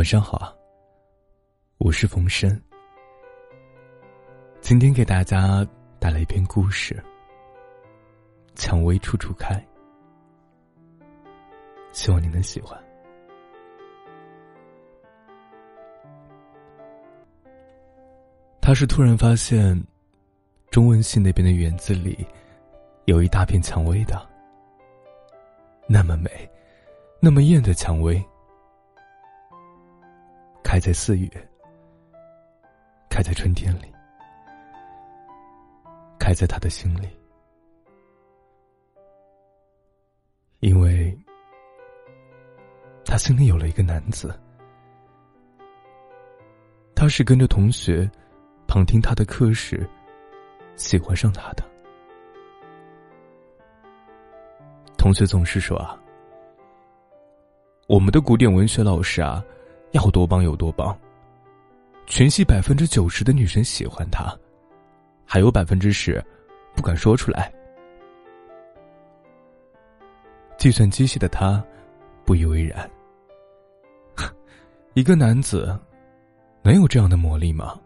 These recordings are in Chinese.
晚上好，我是冯生。今天给大家带来一篇故事，《蔷薇处处开》，希望你能喜欢。他是突然发现，中文系那边的园子里有一大片蔷薇的，那么美，那么艳的蔷薇。开在四月，开在春天里，开在他的心里，因为他心里有了一个男子，他是跟着同学旁听他的课时喜欢上他的。同学总是说啊，我们的古典文学老师啊。要多棒有多棒。全系百分之九十的女生喜欢他，还有百分之十不敢说出来。计算机系的他不以为然。一个男子能有这样的魔力吗？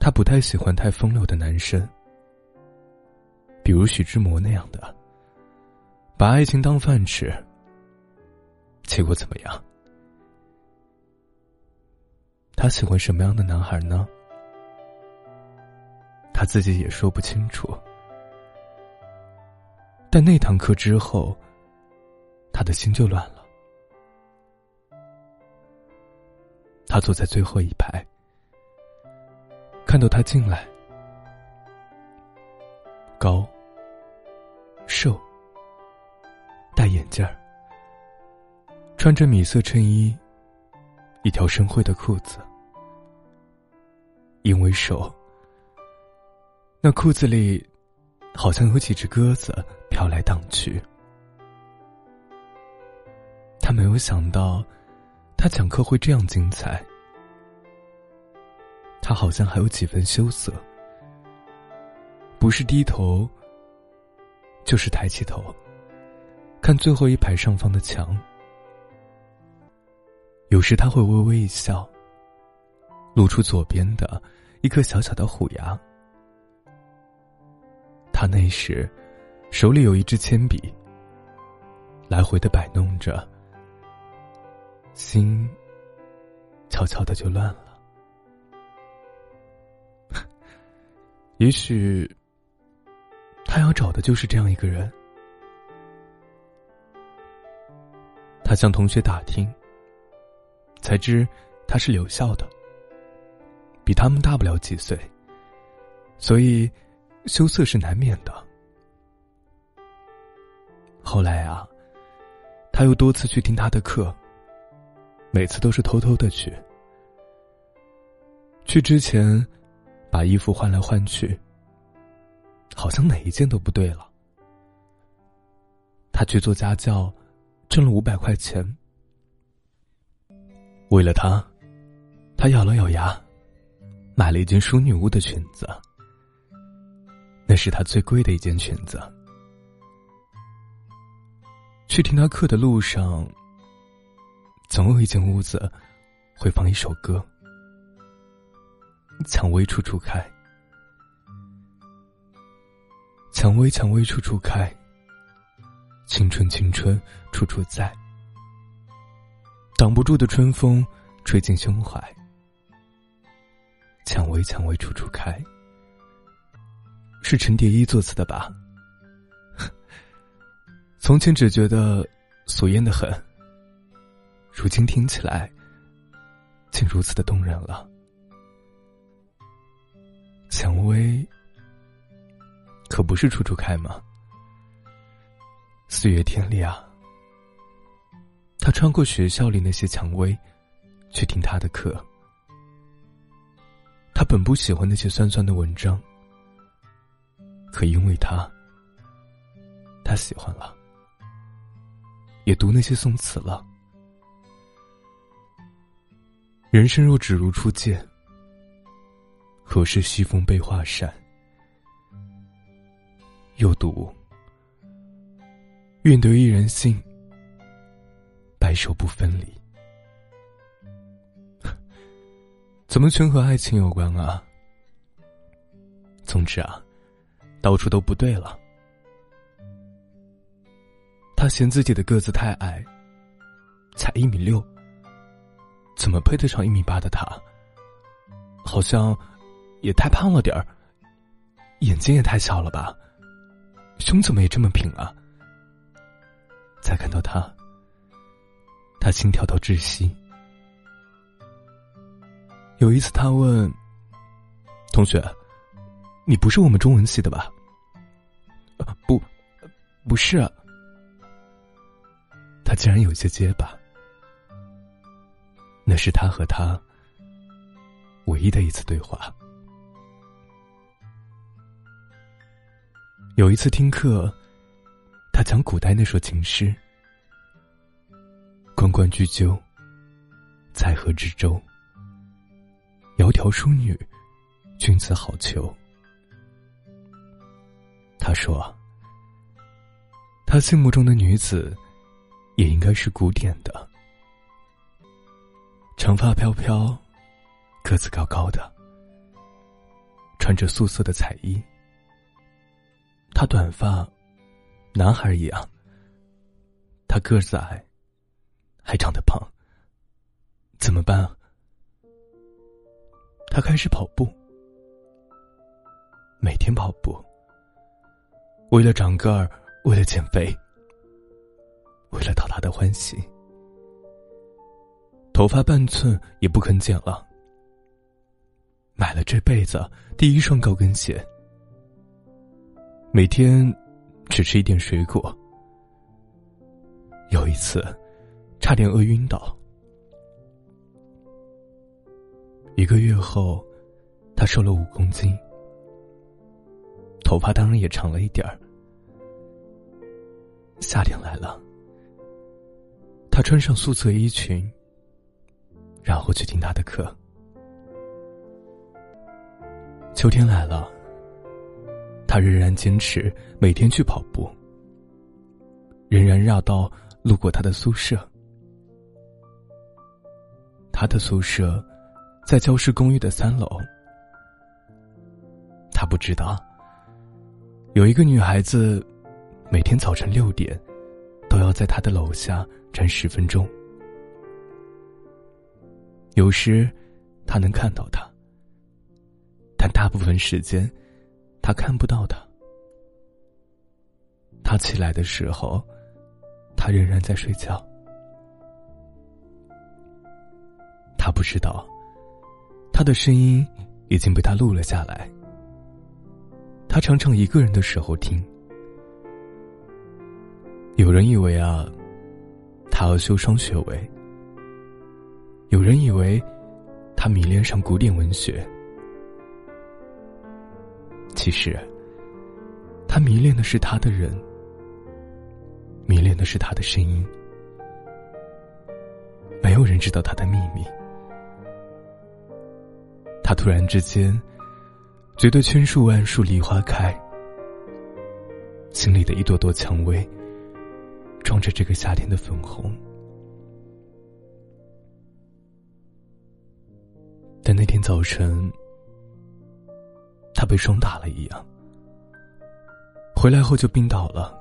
他不太喜欢太风流的男生，比如徐志摩那样的，把爱情当饭吃。结果怎么样？他喜欢什么样的男孩呢？他自己也说不清楚。但那堂课之后，他的心就乱了。他坐在最后一排，看到他进来，高、瘦、戴眼镜儿，穿着米色衬衣，一条深灰的裤子。因为瘦，那裤子里好像有几只鸽子飘来荡去。他没有想到，他讲课会这样精彩。他好像还有几分羞涩，不是低头，就是抬起头，看最后一排上方的墙。有时他会微微一笑。露出左边的一颗小小的虎牙。他那时手里有一支铅笔，来回的摆弄着，心悄悄的就乱了。也许他要找的就是这样一个人。他向同学打听，才知他是留校的。比他们大不了几岁，所以羞涩是难免的。后来啊，他又多次去听他的课，每次都是偷偷的去。去之前，把衣服换来换去，好像哪一件都不对了。他去做家教，挣了五百块钱。为了他，他咬了咬牙。买了一件淑女屋的裙子，那是他最贵的一件裙子。去听他课的路上，总有一间屋子会放一首歌，《蔷薇处处开》，蔷薇蔷薇处处开，青春青春处处在，挡不住的春风吹进胸怀。蔷薇，蔷薇处处开，是陈蝶衣作词的吧？从前只觉得俗艳的很，如今听起来竟如此的动人了。蔷薇可不是处处开吗？四月天里啊，他穿过学校里那些蔷薇，去听他的课。他本不喜欢那些酸酸的文章，可因为他，他喜欢了，也读那些宋词了。人生若只如初见，何事西风悲画扇？又读，愿得一人心，白首不分离。怎么全和爱情有关啊？总之啊，到处都不对了。他嫌自己的个子太矮，才一米六，怎么配得上一米八的他？好像也太胖了点儿，眼睛也太小了吧？胸怎么也这么平啊？再看到他，他心跳到窒息。有一次，他问同学：“你不是我们中文系的吧？”“不，不是。”他竟然有些结巴。那是他和他唯一的一次对话。有一次听课，他讲古代那首情诗：“关关雎鸠，在河之洲。窈窕淑女，君子好逑。”他说：“他心目中的女子。”也应该是古典的，长发飘飘，个子高高的，穿着素色的彩衣。他短发，男孩一样。他个子矮，还长得胖。怎么办啊？他开始跑步，每天跑步，为了长个儿，为了减肥。为了讨他的欢喜，头发半寸也不肯剪了。买了这辈子第一双高跟鞋，每天只吃一点水果。有一次，差点饿晕倒。一个月后，他瘦了五公斤，头发当然也长了一点儿。夏天来了。他穿上素色衣裙，然后去听他的课。秋天来了，他仍然坚持每天去跑步，仍然绕道路过他的宿舍。他的宿舍在教师公寓的三楼。他不知道，有一个女孩子，每天早晨六点，都要在他的楼下。站十分钟，有时他能看到他，但大部分时间他看不到他。他起来的时候，他仍然在睡觉。他不知道，他的声音已经被他录了下来。他常常一个人的时候听。有人以为啊。他要修双学位。有人以为他迷恋上古典文学，其实他迷恋的是他的人，迷恋的是他的声音。没有人知道他的秘密。他突然之间觉得千树万树梨花开，心里的一朵朵蔷薇。装着这个夏天的粉红，但那天早晨，他被霜打了一样，回来后就病倒了。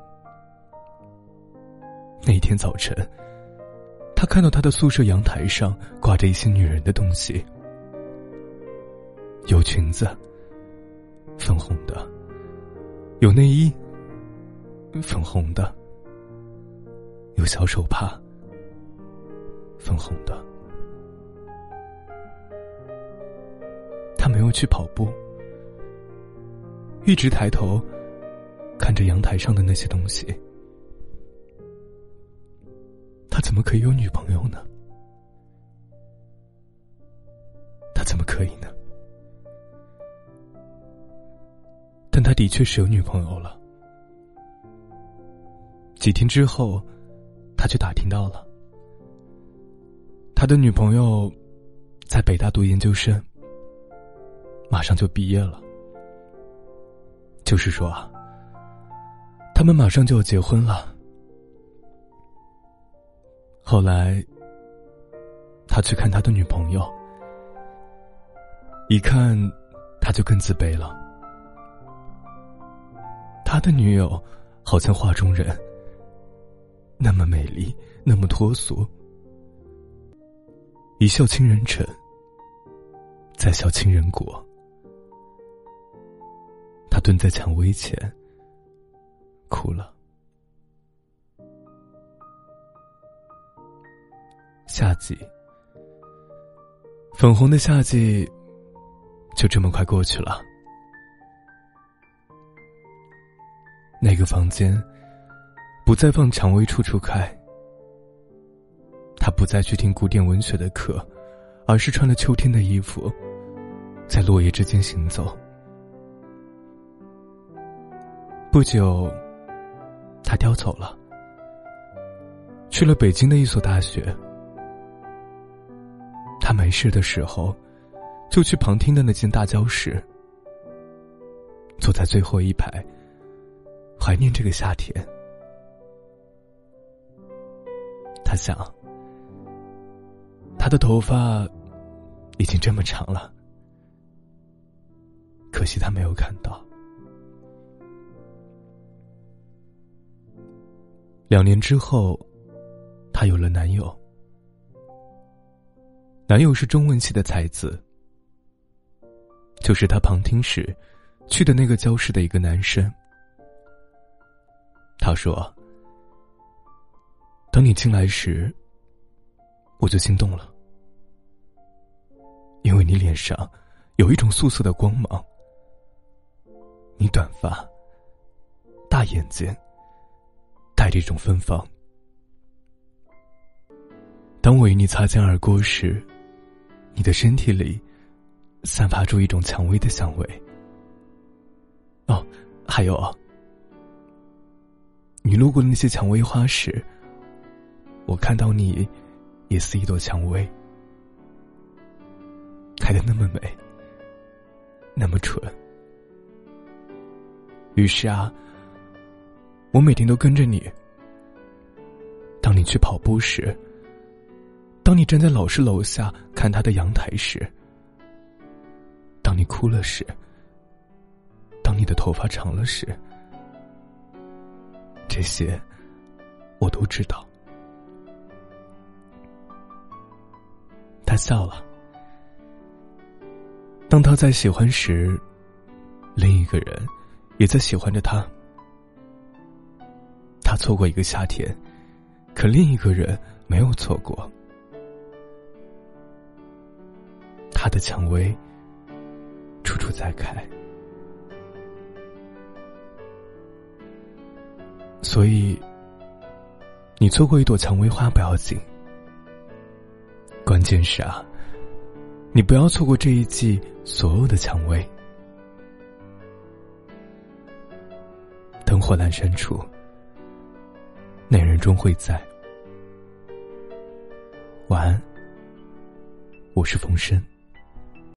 那天早晨，他看到他的宿舍阳台上挂着一些女人的东西，有裙子，粉红的；有内衣，粉红的。有小手帕，粉红的。他没有去跑步，一直抬头看着阳台上的那些东西。他怎么可以有女朋友呢？他怎么可以呢？他的确是有女朋友了。几天之后。他就打听到了，他的女朋友在北大读研究生，马上就毕业了。就是说啊，他们马上就要结婚了。后来，他去看他的女朋友，一看，他就更自卑了。他的女友好像画中人，那么美丽，那么脱俗，一笑倾人城，再笑倾人国。他蹲在蔷薇前，哭了。夏季，粉红的夏季，就这么快过去了。那个房间，不再放《蔷薇处处开》，他不再去听古典文学的课，而是穿了秋天的衣服，在落叶之间行走。不久，他调走了，去了北京的一所大学。他没事的时候，就去旁听的那间大教室，坐在最后一排，怀念这个夏天。他想，他的头发已经这么长了，可惜他没有看到。两年之后，她有了男友。男友是中文系的才子，就是他旁听时去的那个教室的一个男生。他说：“等你进来时，我就心动了，因为你脸上有一种素色的光芒，你短发、大眼睛，带着一种芬芳。当我与你擦肩而过时。”你的身体里，散发出一种蔷薇的香味。哦，还有，你路过那些蔷薇花时，我看到你，也似一朵蔷薇，开的那么美，那么纯。于是啊，我每天都跟着你。当你去跑步时。当你站在老师楼下看他的阳台时，当你哭了时，当你的头发长了时，这些我都知道。他笑了。当他在喜欢时，另一个人也在喜欢着他。他错过一个夏天，可另一个人没有错过。他的蔷薇，处处在开，所以你错过一朵蔷薇花不要紧，关键是啊，你不要错过这一季所有的蔷薇。灯火阑珊处，那人终会在。晚安，我是冯生。